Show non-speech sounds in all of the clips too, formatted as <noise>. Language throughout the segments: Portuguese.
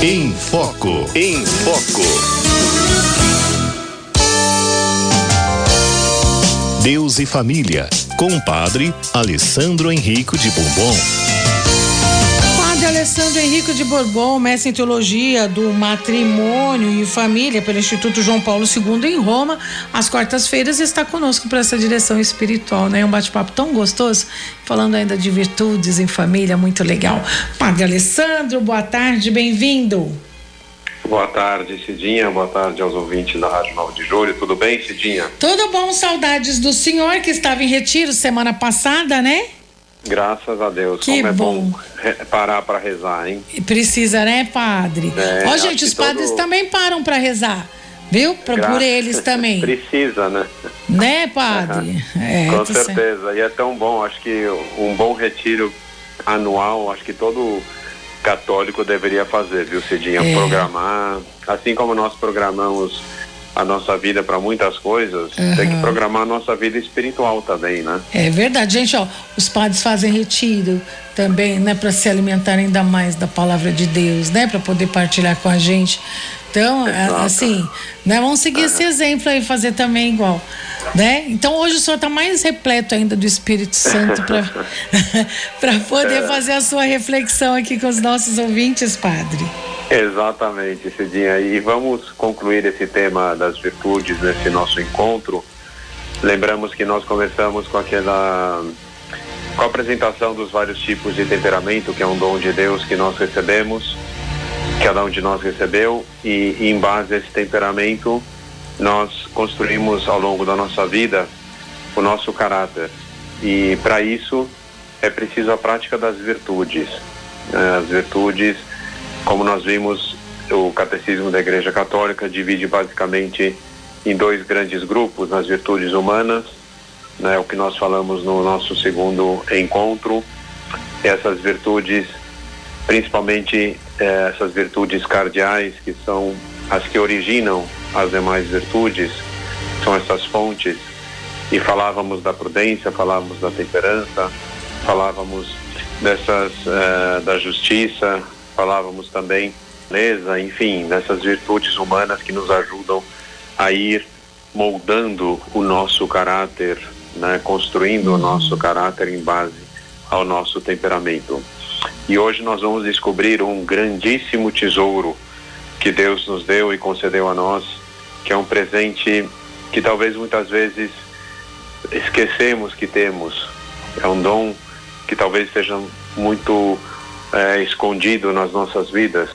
Em Foco. Em Foco. Deus e Família, com o padre Alessandro Henrico de Bourbon. Alessandro Henrico de Bourbon, mestre em teologia do matrimônio e família pelo Instituto João Paulo II em Roma, às quartas-feiras está conosco para essa direção espiritual, né? Um bate-papo tão gostoso, falando ainda de virtudes em família, muito legal. Padre Alessandro, boa tarde, bem-vindo. Boa tarde, Cidinha. Boa tarde aos ouvintes da Rádio 9 de Julho. Tudo bem, Cidinha? Tudo bom, saudades do senhor que estava em retiro semana passada, né? Graças a Deus. Que Como é bom, bom. re- parar para rezar, hein? Precisa, né, padre? É, Ó, gente, os padres todo- também param para rezar, viu? Pra, por Gra- eles também. <laughs> Precisa, né? Né, padre? É, Com tá certo. certeza. E é tão bom. Acho que um bom retiro anual, acho que todo católico deveria fazer, viu, Cidinha? É. Programar. Assim como nós programamos a nossa vida para muitas coisas, tem que programar a nossa vida espiritual também, né? É verdade, gente, ó, os padres fazem retiro também, né, para se alimentar ainda mais da palavra de Deus, né, para poder partilhar com a gente. Então, Exato. assim, né, vamos seguir esse exemplo aí, fazer também igual, né? Então, hoje o senhor está mais repleto ainda do Espírito Santo para <laughs> para poder <laughs> fazer a sua reflexão aqui com os nossos ouvintes, padre. Exatamente, Cidinha. E vamos concluir esse tema das virtudes nesse nosso encontro. Lembramos que nós começamos com aquela com a apresentação dos vários tipos de temperamento, que é um dom de Deus que nós recebemos, cada um de nós recebeu, e, e em base a esse temperamento nós construímos ao longo da nossa vida o nosso caráter. E para isso é preciso a prática das virtudes. As virtudes como nós vimos, o Catecismo da Igreja Católica divide basicamente em dois grandes grupos, nas virtudes humanas, né, o que nós falamos no nosso segundo encontro, essas virtudes, principalmente eh, essas virtudes cardeais, que são as que originam as demais virtudes, são essas fontes, e falávamos da prudência, falávamos da temperança, falávamos dessas eh, da justiça, falávamos também beleza, enfim, dessas virtudes humanas que nos ajudam a ir moldando o nosso caráter, né, construindo o nosso caráter em base ao nosso temperamento. E hoje nós vamos descobrir um grandíssimo tesouro que Deus nos deu e concedeu a nós, que é um presente que talvez muitas vezes esquecemos que temos. É um dom que talvez esteja muito eh, escondido nas nossas vidas.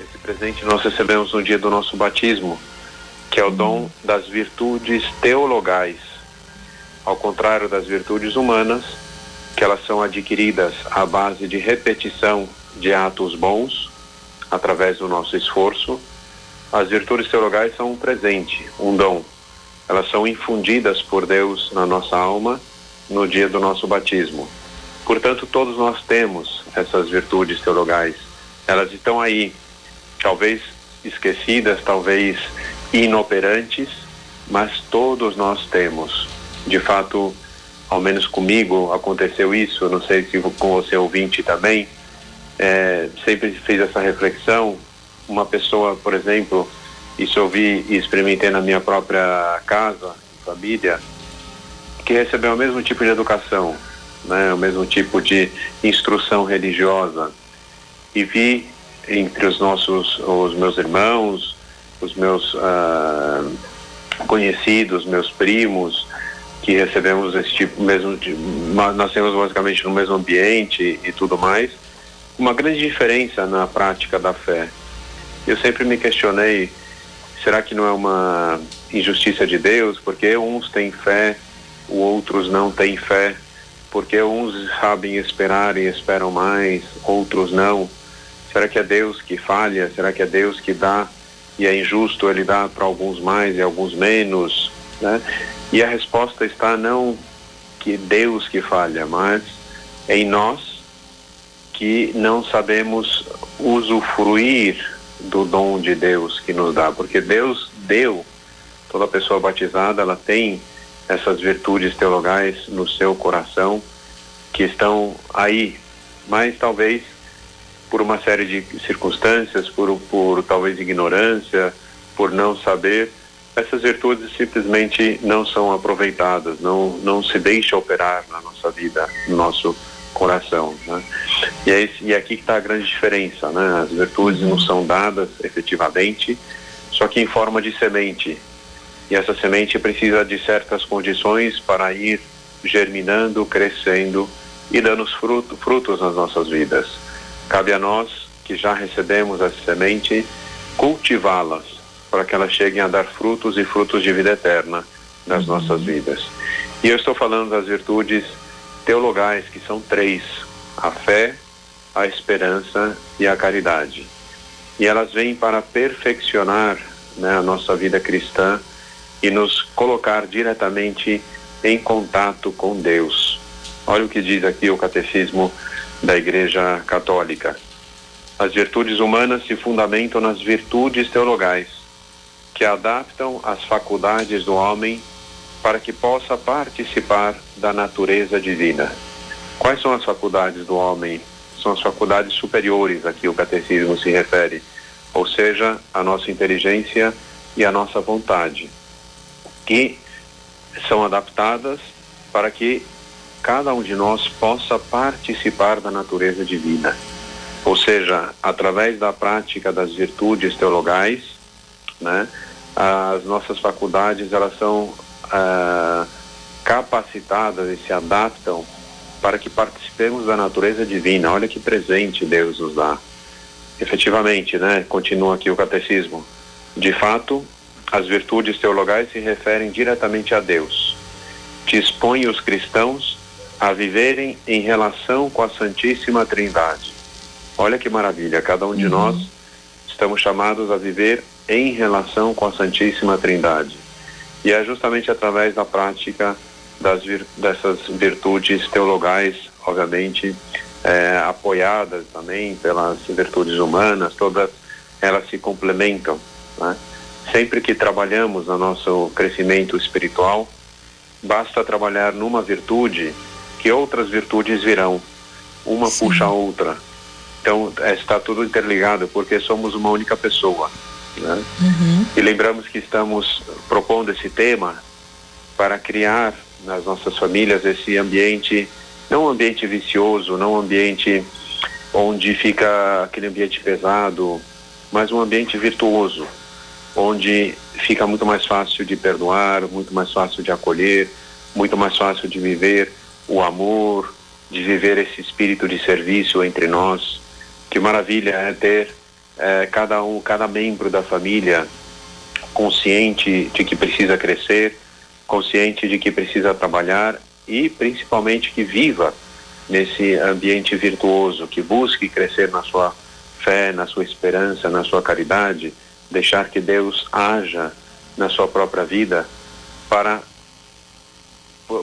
Esse presente nós recebemos no dia do nosso batismo, que é o dom das virtudes teologais. Ao contrário das virtudes humanas, que elas são adquiridas à base de repetição de atos bons, através do nosso esforço, as virtudes teologais são um presente, um dom. Elas são infundidas por Deus na nossa alma no dia do nosso batismo. Portanto, todos nós temos essas virtudes teologais. Elas estão aí, talvez esquecidas, talvez inoperantes, mas todos nós temos. De fato, ao menos comigo aconteceu isso, não sei se com você ouvinte também, é, sempre fiz essa reflexão. Uma pessoa, por exemplo, isso eu vi e experimentei na minha própria casa, família, que recebeu o mesmo tipo de educação, né, o mesmo tipo de instrução religiosa. E vi entre os nossos, os meus irmãos, os meus ah, conhecidos, meus primos, que recebemos esse tipo mesmo de, nascemos basicamente no mesmo ambiente e tudo mais, uma grande diferença na prática da fé. Eu sempre me questionei, será que não é uma injustiça de Deus? Porque uns têm fé, outros não têm fé. Porque uns sabem esperar e esperam mais, outros não. Será que é Deus que falha? Será que é Deus que dá e é injusto ele dar para alguns mais e alguns menos? Né? E a resposta está não que Deus que falha, mas em nós que não sabemos usufruir do dom de Deus que nos dá, porque Deus deu toda pessoa batizada, ela tem essas virtudes teologais no seu coração que estão aí, mas talvez por uma série de circunstâncias, por, por talvez ignorância, por não saber, essas virtudes simplesmente não são aproveitadas, não, não se deixa operar na nossa vida, no nosso coração. Né? E, é, esse, e é aqui que está a grande diferença. Né? As virtudes não são dadas efetivamente, só que em forma de semente. E essa semente precisa de certas condições para ir germinando, crescendo e dando fruto, frutos nas nossas vidas. Cabe a nós, que já recebemos essa semente, cultivá-las para que elas cheguem a dar frutos e frutos de vida eterna nas uhum. nossas vidas. E eu estou falando das virtudes teologais, que são três: a fé, a esperança e a caridade. E elas vêm para perfeccionar né, a nossa vida cristã e nos colocar diretamente em contato com Deus. Olha o que diz aqui o Catecismo da Igreja Católica. As virtudes humanas se fundamentam nas virtudes teologais, que adaptam as faculdades do homem para que possa participar da natureza divina. Quais são as faculdades do homem? São as faculdades superiores a que o catecismo se refere, ou seja, a nossa inteligência e a nossa vontade, que são adaptadas para que cada um de nós possa participar da natureza divina. Ou seja, através da prática das virtudes teologais, né, as nossas faculdades elas são ah, capacitadas e se adaptam para que participemos da natureza divina. Olha que presente Deus nos dá. Efetivamente, né? Continua aqui o catecismo. De fato, as virtudes teologais se referem diretamente a Deus. Dispõe os cristãos a viverem em relação com a Santíssima Trindade. Olha que maravilha, cada um de uhum. nós estamos chamados a viver em relação com a Santíssima Trindade. E é justamente através da prática das vir, dessas virtudes teologais, obviamente, é, apoiadas também pelas virtudes humanas, todas elas se complementam. Né? Sempre que trabalhamos no nosso crescimento espiritual, basta trabalhar numa virtude que outras virtudes virão. Uma Sim. puxa a outra. Então, é, está tudo interligado, porque somos uma única pessoa. Né? Uhum. E lembramos que estamos propondo esse tema para criar nas nossas famílias esse ambiente, não um ambiente vicioso, não um ambiente onde fica aquele ambiente pesado, mas um ambiente virtuoso, onde fica muito mais fácil de perdoar, muito mais fácil de acolher, muito mais fácil de viver o amor, de viver esse espírito de serviço entre nós. Que maravilha é ter é, cada um, cada membro da família consciente de que precisa crescer, consciente de que precisa trabalhar e principalmente que viva nesse ambiente virtuoso, que busque crescer na sua fé, na sua esperança, na sua caridade deixar que Deus haja na sua própria vida para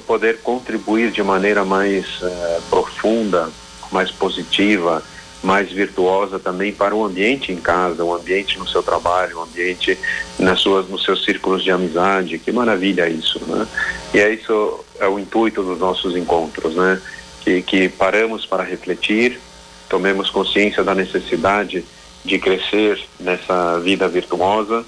poder contribuir de maneira mais uh, profunda, mais positiva, mais virtuosa também para o ambiente em casa, o ambiente no seu trabalho, o ambiente nas suas, nos seus círculos de amizade. Que maravilha isso, né? E é isso é o intuito dos nossos encontros, né? Que, que paramos para refletir, tomemos consciência da necessidade de crescer nessa vida virtuosa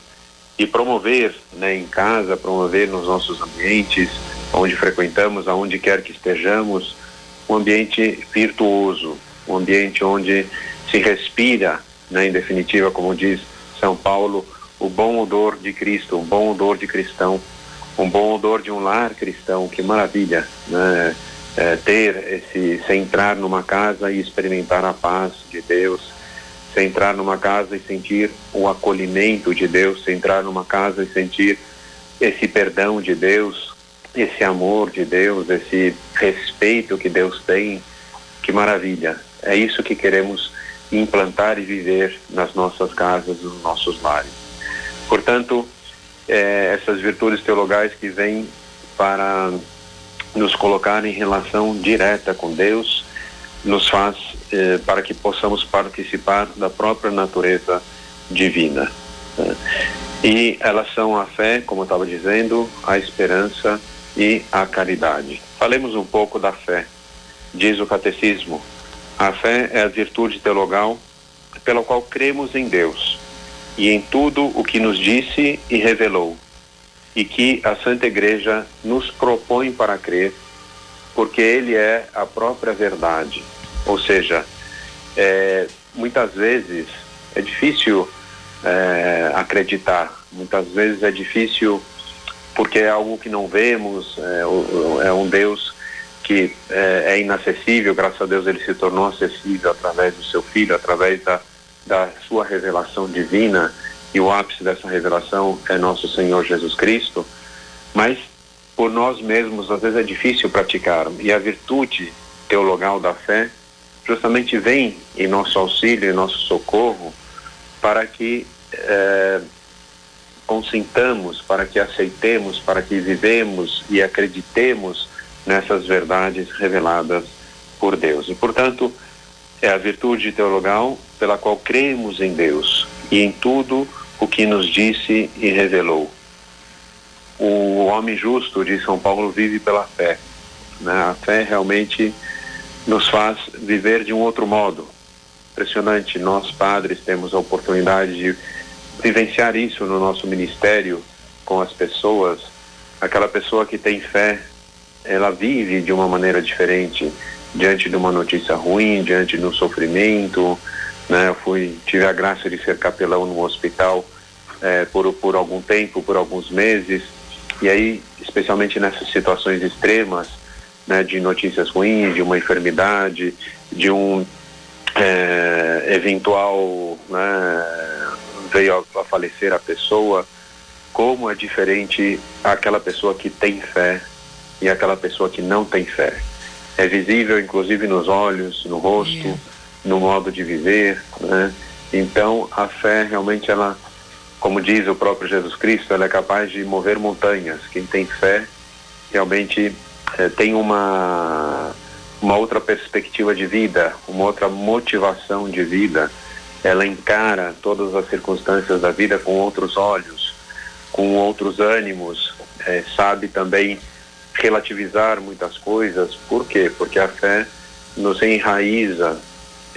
e promover né, em casa, promover nos nossos ambientes, onde frequentamos, aonde quer que estejamos, um ambiente virtuoso, um ambiente onde se respira, né, em definitiva, como diz São Paulo, o bom odor de Cristo, um bom odor de cristão, um bom odor de um lar cristão, que maravilha, né? É, ter esse, se entrar numa casa e experimentar a paz de Deus, você entrar numa casa e sentir o acolhimento de Deus, você entrar numa casa e sentir esse perdão de Deus, esse amor de Deus, esse respeito que Deus tem, que maravilha. É isso que queremos implantar e viver nas nossas casas, nos nossos lares. Portanto, é, essas virtudes teologais que vêm para nos colocar em relação direta com Deus, nos faz eh, para que possamos participar da própria natureza divina. Né? E elas são a fé, como eu estava dizendo, a esperança e a caridade. Falemos um pouco da fé. Diz o catecismo: A fé é a virtude teologal pela qual cremos em Deus e em tudo o que nos disse e revelou, e que a Santa Igreja nos propõe para crer, porque Ele é a própria verdade. Ou seja, é, muitas vezes é difícil é, acreditar, muitas vezes é difícil porque é algo que não vemos, é, é um Deus que é, é, inacessível, graças a Deus ele se tornou acessível através do seu filho, através da, da sua revelação divina, e o ápice dessa revelação é nosso Senhor Jesus Cristo, mas por nós mesmos às vezes é difícil praticar, e a virtude teologal da fé justamente vem em nosso auxílio, em nosso socorro, para que é, consintamos, para que aceitemos, para que vivemos e acreditemos nessas verdades reveladas por Deus. E, portanto, é a virtude teologal pela qual cremos em Deus e em tudo o que nos disse e revelou. O homem justo de São Paulo vive pela fé. Né? A fé realmente nos faz viver de um outro modo. Impressionante, nós padres temos a oportunidade de vivenciar isso no nosso ministério com as pessoas. Aquela pessoa que tem fé ela vive de uma maneira diferente diante de uma notícia ruim, diante de um sofrimento, né? Eu fui tive a graça de ser capelão no hospital é, por por algum tempo, por alguns meses, e aí especialmente nessas situações extremas, né? De notícias ruins, de uma enfermidade, de um é, eventual, né? Veio a, a falecer a pessoa, como é diferente aquela pessoa que tem fé e aquela pessoa que não tem fé. É visível, inclusive, nos olhos, no rosto, no modo de viver, né? Então, a fé realmente, ela, como diz o próprio Jesus Cristo, ela é capaz de mover montanhas. Quem tem fé realmente é, tem uma uma outra perspectiva de vida, uma outra motivação de vida. Ela encara todas as circunstâncias da vida com outros olhos, com outros ânimos, é, sabe também relativizar muitas coisas. Por quê? Porque a fé nos enraiza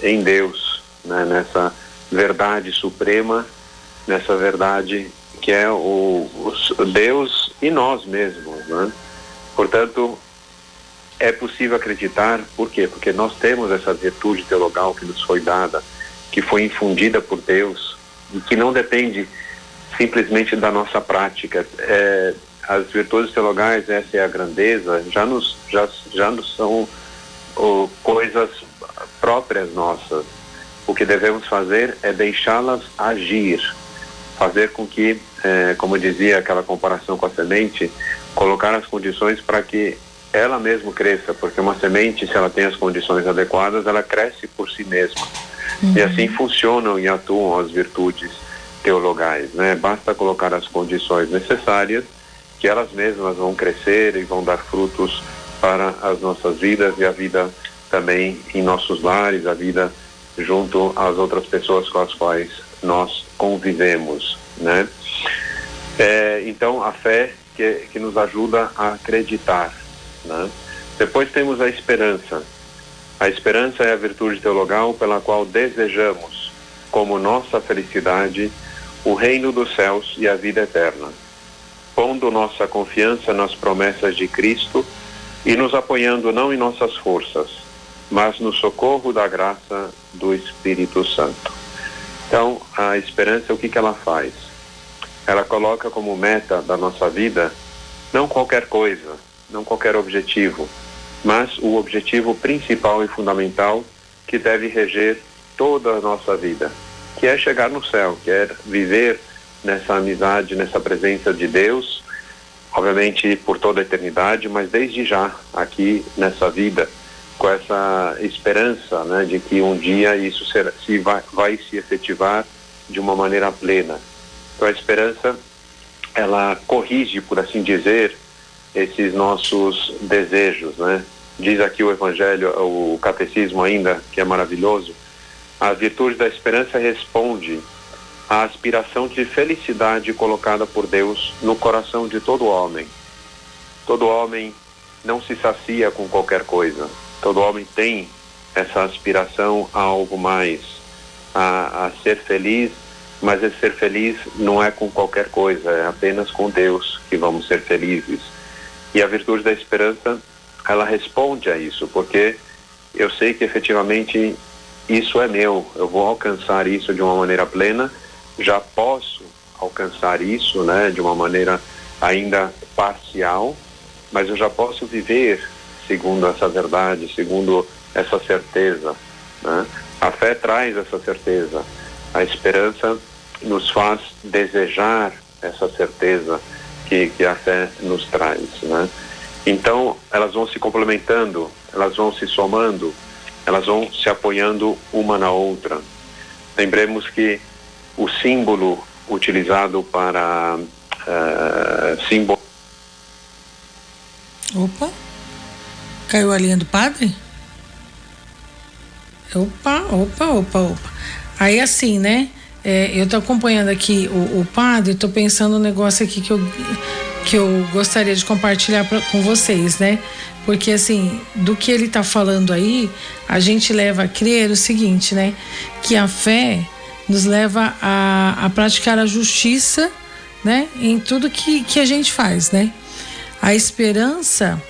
em Deus, né? nessa verdade suprema, nessa verdade que é o, o Deus e nós mesmos. Né? Portanto, é possível acreditar, por quê? Porque nós temos essa virtude teologal que nos foi dada, que foi infundida por Deus e que não depende simplesmente da nossa prática. É, as virtudes teologais, essa é a grandeza, já nos, já, já nos são oh, coisas próprias nossas. O que devemos fazer é deixá-las agir, fazer com que, eh, como dizia aquela comparação com a semente, colocar as condições para que ela mesma cresça, porque uma semente, se ela tem as condições adequadas, ela cresce por si mesma. Uhum. E assim funcionam e atuam as virtudes teologais, né? Basta colocar as condições necessárias que elas mesmas vão crescer e vão dar frutos para as nossas vidas e a vida também em nossos lares, a vida junto às outras pessoas com as quais nós convivemos, né? É, então a fé que, que nos ajuda a acreditar, né? Depois temos a esperança. A esperança é a virtude teologal pela qual desejamos, como nossa felicidade, o reino dos céus e a vida eterna pondo nossa confiança nas promessas de Cristo e nos apoiando não em nossas forças, mas no socorro da graça do Espírito Santo. Então, a esperança, o que, que ela faz? Ela coloca como meta da nossa vida não qualquer coisa, não qualquer objetivo, mas o objetivo principal e fundamental que deve reger toda a nossa vida, que é chegar no céu, que é viver nessa amizade, nessa presença de Deus, obviamente por toda a eternidade, mas desde já aqui nessa vida, com essa esperança, né, de que um dia isso será, se vai, vai se efetivar de uma maneira plena. Então a esperança, ela corrige, por assim dizer, esses nossos desejos, né? Diz aqui o Evangelho, o Catecismo ainda, que é maravilhoso, a virtude da esperança responde a aspiração de felicidade colocada por Deus no coração de todo homem. Todo homem não se sacia com qualquer coisa. Todo homem tem essa aspiração a algo mais, a, a ser feliz, mas esse ser feliz não é com qualquer coisa, é apenas com Deus que vamos ser felizes. E a virtude da esperança, ela responde a isso, porque eu sei que efetivamente isso é meu, eu vou alcançar isso de uma maneira plena, já posso alcançar isso, né, de uma maneira ainda parcial, mas eu já posso viver segundo essa verdade, segundo essa certeza. Né? A fé traz essa certeza, a esperança nos faz desejar essa certeza que, que a fé nos traz. Né? Então, elas vão se complementando, elas vão se somando, elas vão se apoiando uma na outra. Lembremos que o símbolo utilizado para uh, símbolo. Opa! Caiu a linha do padre? Opa, opa, opa, opa. Aí assim, né? É, eu tô acompanhando aqui o, o padre, tô pensando um negócio aqui que eu, que eu gostaria de compartilhar pra, com vocês, né? Porque assim, do que ele tá falando aí, a gente leva a crer o seguinte, né? Que a fé nos leva a, a praticar a justiça, né? Em tudo que, que a gente faz, né? A esperança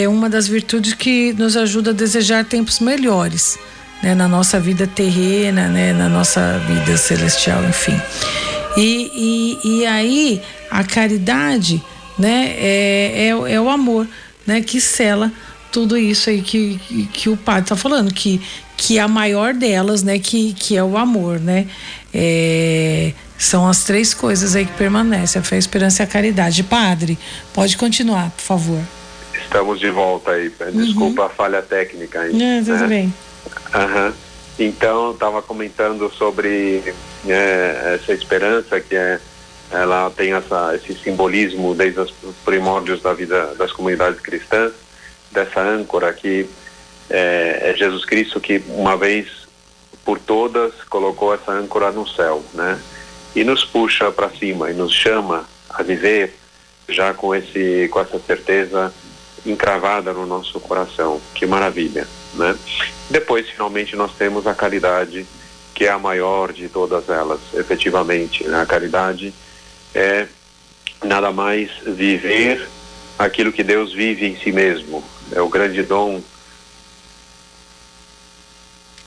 é uma das virtudes que nos ajuda a desejar tempos melhores né, na nossa vida terrena, né, na nossa vida celestial, enfim. E, e, e aí a caridade né, é, é, é o amor né, que sela tudo isso aí que, que, o padre está falando, que, que a maior delas, né, que, que é o amor, né? É, são as três coisas aí que permanecem, a fé, a esperança e a caridade. Padre, pode continuar, por favor. Estamos de volta aí. Desculpa uhum. a falha técnica aí. Não, tudo né? bem. Uhum. Então, estava comentando sobre é, essa esperança que é, ela tem essa, esse simbolismo desde os primórdios da vida das comunidades cristãs, dessa âncora que é, é Jesus Cristo que uma vez por todas colocou essa âncora no céu, né? E nos puxa para cima e nos chama a viver já com esse com essa certeza encravada no nosso coração. Que maravilha, né? Depois, finalmente, nós temos a caridade, que é a maior de todas elas, efetivamente. Né? A caridade é nada mais viver aquilo que Deus vive em si mesmo. É o grande dom.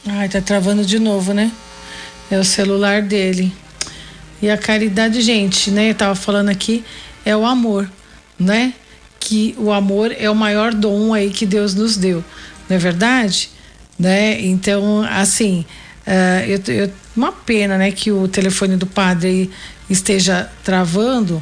Ai, tá travando de novo, né? É o celular dele. E a caridade, gente, né? Eu tava falando aqui, é o amor, né? Que o amor é o maior dom aí que Deus nos deu, não é verdade? Né? Então, assim, uh, eu, eu, uma pena, né, que o telefone do padre esteja travando,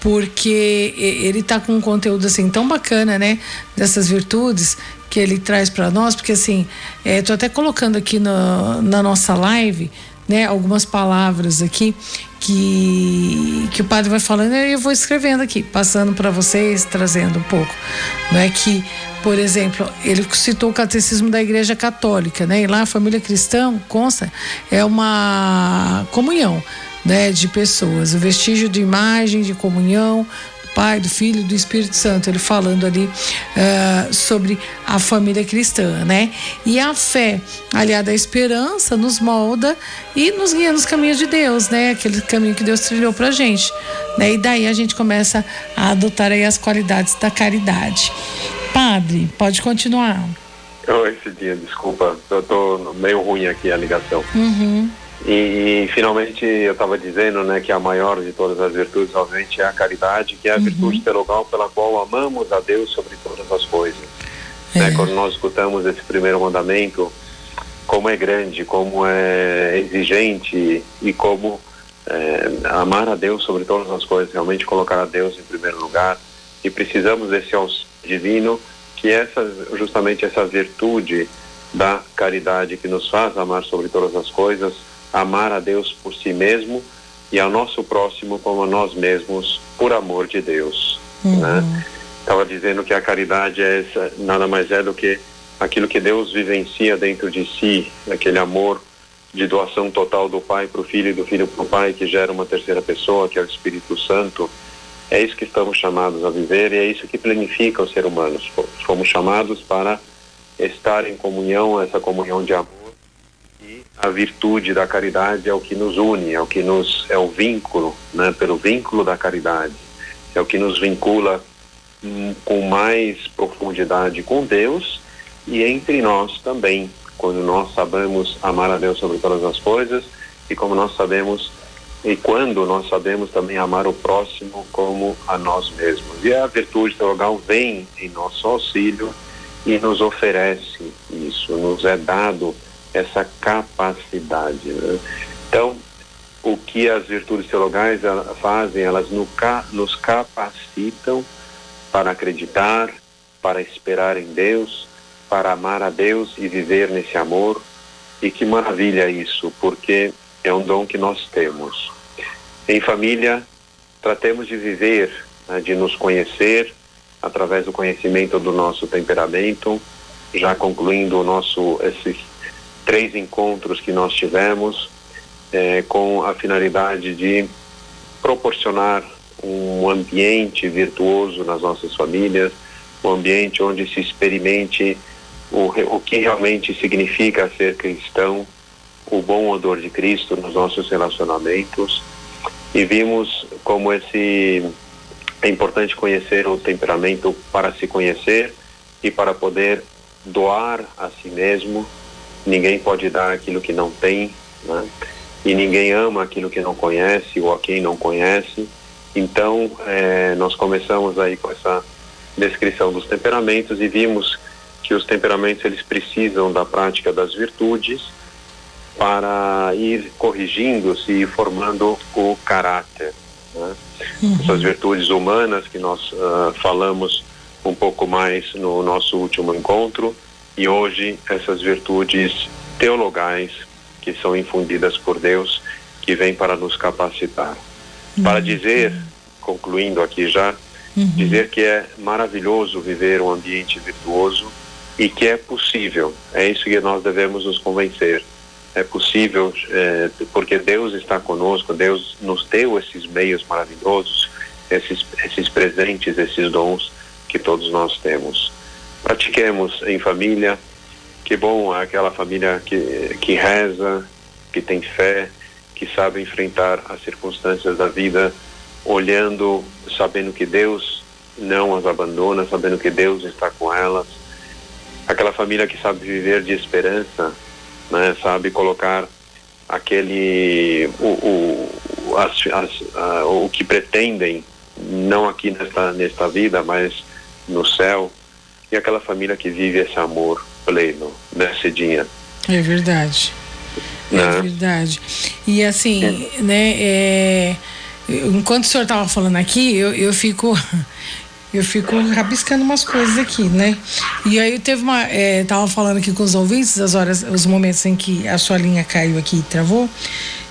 porque ele tá com um conteúdo assim tão bacana, né, dessas virtudes que ele traz para nós, porque assim, é, tô até colocando aqui no, na nossa live, né, algumas palavras aqui que, que o padre vai falando e eu vou escrevendo aqui, passando para vocês, trazendo um pouco. Não é que, por exemplo, ele citou o catecismo da Igreja Católica, né? E lá a família cristã consta é uma comunhão, né, de pessoas, o vestígio de imagem, de comunhão, Pai, do Filho, do Espírito Santo, ele falando ali uh, sobre a família cristã, né? E a fé, aliada à esperança, nos molda e nos guia nos caminhos de Deus, né? Aquele caminho que Deus trilhou pra gente, né? E daí a gente começa a adotar aí as qualidades da caridade. Padre, pode continuar. Oi, Cidinha, desculpa, eu tô meio ruim aqui a ligação. Uhum. E, e, finalmente eu estava dizendo né, que a maior de todas as virtudes, obviamente, é a caridade, que é a uhum. virtude teologal pela qual amamos a Deus sobre todas as coisas. Né, é. Né, quando nós escutamos esse primeiro mandamento, como é grande, como é exigente e como é, amar a Deus sobre todas as coisas, realmente colocar a Deus em primeiro lugar. E precisamos desse auxílio divino, que é justamente essa virtude da caridade que nos faz amar sobre todas as coisas, amar a Deus por si mesmo e ao nosso próximo como a nós mesmos, por amor de Deus. Uhum. Né? Estava dizendo que a caridade é essa, nada mais é do que aquilo que Deus vivencia dentro de si, aquele amor de doação total do Pai para o Filho e do Filho para o Pai, que gera uma terceira pessoa, que é o Espírito Santo. É isso que estamos chamados a viver e é isso que planifica o ser humano. Fomos chamados para estar em comunhão, essa comunhão de amor a virtude da caridade é o que nos une, é o que nos é o vínculo, né? Pelo vínculo da caridade é o que nos vincula hum, com mais profundidade com Deus e entre nós também, quando nós sabemos amar a Deus sobre todas as coisas e como nós sabemos e quando nós sabemos também amar o próximo como a nós mesmos. E a virtude teologal vem em nosso auxílio e nos oferece isso, nos é dado essa capacidade. Né? Então, o que as virtudes teologais fazem, elas nos capacitam para acreditar, para esperar em Deus, para amar a Deus e viver nesse amor. E que maravilha isso, porque é um dom que nós temos. Em família, tratemos de viver, né, de nos conhecer através do conhecimento do nosso temperamento, já concluindo o nosso esses três encontros que nós tivemos é, com a finalidade de proporcionar um ambiente virtuoso nas nossas famílias, um ambiente onde se experimente o, o que realmente significa ser cristão, o bom odor de Cristo nos nossos relacionamentos. E vimos como esse é importante conhecer o temperamento para se conhecer e para poder doar a si mesmo. Ninguém pode dar aquilo que não tem, né? e ninguém ama aquilo que não conhece ou a quem não conhece. Então, é, nós começamos aí com essa descrição dos temperamentos e vimos que os temperamentos eles precisam da prática das virtudes para ir corrigindo-se e formando o caráter. Né? Uhum. Essas virtudes humanas que nós uh, falamos um pouco mais no nosso último encontro e hoje essas virtudes teologais que são infundidas por Deus, que vêm para nos capacitar. Uhum. Para dizer, concluindo aqui já, uhum. dizer que é maravilhoso viver um ambiente virtuoso e que é possível. É isso que nós devemos nos convencer. É possível, é, porque Deus está conosco, Deus nos deu esses meios maravilhosos, esses, esses presentes, esses dons que todos nós temos. Pratiquemos em família, que bom aquela família que, que reza, que tem fé, que sabe enfrentar as circunstâncias da vida, olhando, sabendo que Deus não as abandona, sabendo que Deus está com elas. Aquela família que sabe viver de esperança, né, sabe colocar aquele o, o, as, as, uh, o que pretendem não aqui nesta nesta vida mas no céu e aquela família que vive esse amor pleno, né, Cidinha? É verdade. É né? verdade. E assim, é. né, é, enquanto o senhor estava falando aqui, eu, eu fico. <laughs> Eu fico rabiscando umas coisas aqui, né? E aí teve uma. É, tava falando aqui com os ouvintes, as horas, os momentos em que a sua linha caiu aqui e travou.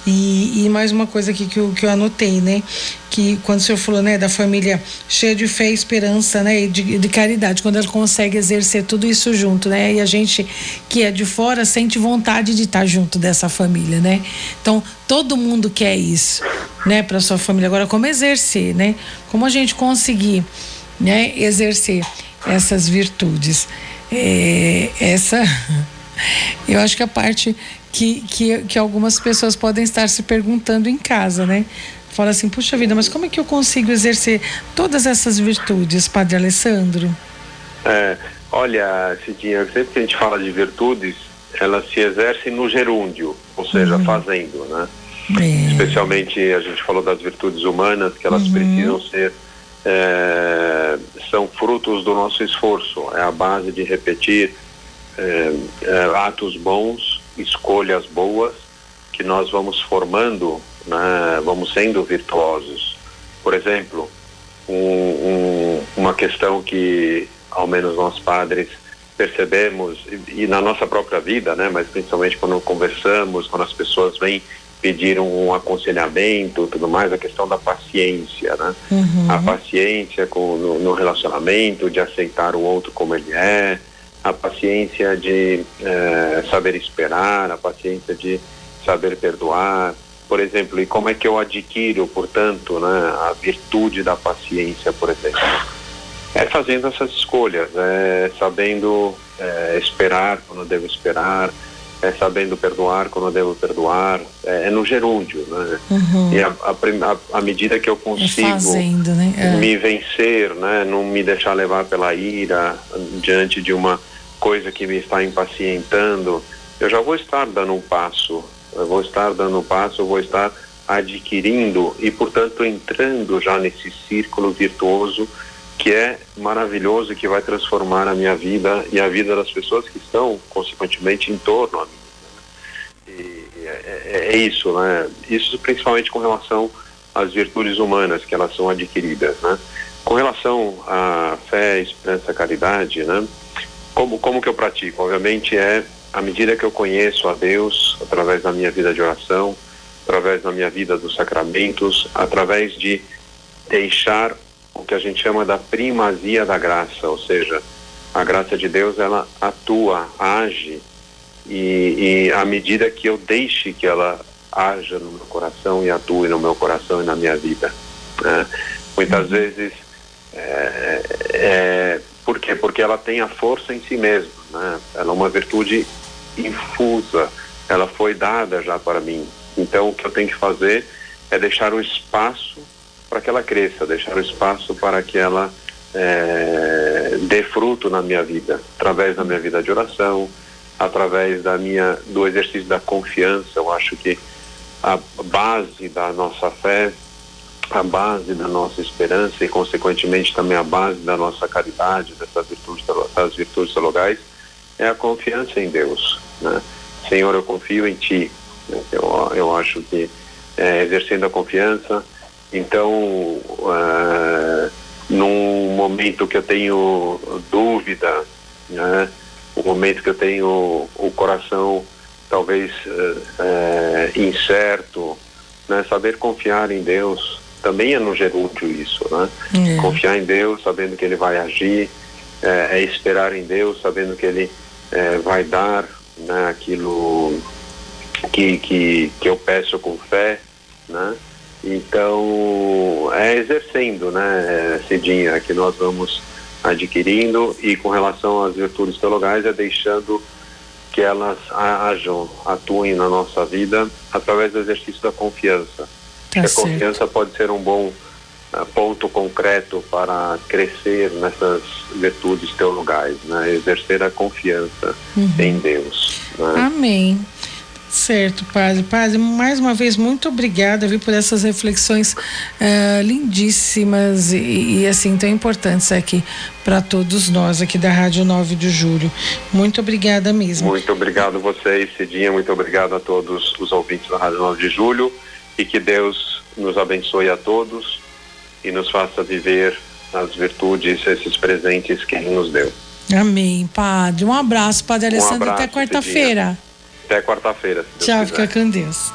E, e, mais uma coisa aqui que eu, que eu anotei, né? Que quando o senhor falou, né, da família cheia de fé esperança, né, e de, de caridade, quando ela consegue exercer tudo isso junto, né? E a gente que é de fora sente vontade de estar junto dessa família, né? Então, todo mundo quer isso, né, para sua família. Agora, como exercer, né? Como a gente conseguir, né, exercer essas virtudes? É, essa <laughs> eu acho que a parte que, que, que algumas pessoas podem estar se perguntando em casa, né? Fala assim, puxa vida, mas como é que eu consigo exercer todas essas virtudes, Padre Alessandro? É, olha, Cidinha, sempre que a gente fala de virtudes, elas se exercem no gerúndio, ou seja, uhum. fazendo, né? É. Especialmente a gente falou das virtudes humanas, que elas uhum. precisam ser é, são frutos do nosso esforço, é a base de repetir é, é, atos bons, escolhas boas, que nós vamos formando, né, vamos sendo virtuosos. Por exemplo, um, um, uma questão que, ao menos nós padres, percebemos, e, e, na nossa própria vida, né, mas principalmente quando conversamos, quando as pessoas vêm pedir um aconselhamento tudo mais, a questão da paciência, né? Uhum. A paciência com, no, no relacionamento, de aceitar o outro como ele é, a paciência de é, saber esperar, a paciência de saber perdoar, por exemplo, e como é que eu adquiro, portanto, né, a virtude da paciência, por exemplo. É fazendo essas escolhas, é sabendo é, esperar quando devo esperar, é sabendo perdoar quando devo perdoar, é, é no gerúndio, né? Uhum. E a, medida que eu consigo fazendo, né? é. me vencer, né? Não me deixar levar pela ira diante de uma coisa que me está impacientando, eu já vou estar dando um passo, eu vou estar dando um passo, eu vou estar adquirindo e, portanto, entrando já nesse círculo virtuoso que é maravilhoso e que vai transformar a minha vida e a vida das pessoas que estão, consequentemente, em torno a mim. É, é, é isso, né? Isso principalmente com relação às virtudes humanas que elas são adquiridas, né? Com relação à fé, esperança, caridade, né? Como, como que eu pratico? Obviamente é à medida que eu conheço a Deus, através da minha vida de oração, através da minha vida dos sacramentos, através de deixar o que a gente chama da primazia da graça, ou seja, a graça de Deus ela atua, age e, e à medida que eu deixe que ela haja no meu coração e atue no meu coração e na minha vida, né? muitas vezes é, é, por quê? Porque ela tem a força em si mesma, né? Ela é uma virtude infusa, ela foi dada já para mim. Então o que eu tenho que fazer é deixar o espaço para que ela cresça, deixar o espaço para que ela é, dê fruto na minha vida, através da minha vida de oração, através da minha do exercício da confiança. Eu acho que a base da nossa fé, a base da nossa esperança e consequentemente também a base da nossa caridade, dessas virtudes, das virtudes teologais, é a confiança em Deus. Né? Senhor, eu confio em Ti. Eu, eu acho que é, exercendo a confiança, então, uh, num momento que eu tenho dúvida, né, um momento que eu tenho o coração talvez uh, uh, incerto, né, saber confiar em Deus também é no gerúndio isso, né? É. Confiar em Deus, sabendo que Ele vai agir, é, é esperar em Deus, sabendo que Ele é, vai dar né, aquilo que, que, que eu peço com fé, né? Então, é exercendo, né, Cidinha, que nós vamos adquirindo e com relação às virtudes teologais é deixando que elas ajam, atuem na nossa vida através do exercício da confiança. Tá a confiança pode ser um bom uh, ponto concreto para crescer nessas virtudes teologais, né? Exercer a confiança uhum. em Deus. Né? Amém. Certo, padre. Padre, mais uma vez, muito obrigada viu, por essas reflexões uh, lindíssimas e, e, assim tão importantes aqui para todos nós aqui da Rádio 9 de Julho. Muito obrigada mesmo. Muito obrigado vocês, Cidinha. Muito obrigado a todos os ouvintes da Rádio 9 de Julho e que Deus nos abençoe a todos e nos faça viver as virtudes, esses presentes que Ele nos deu. Amém, Padre. Um abraço, Padre Alessandro. Um abraço, até quarta-feira. Até quarta-feira. Tchau, fica com Deus.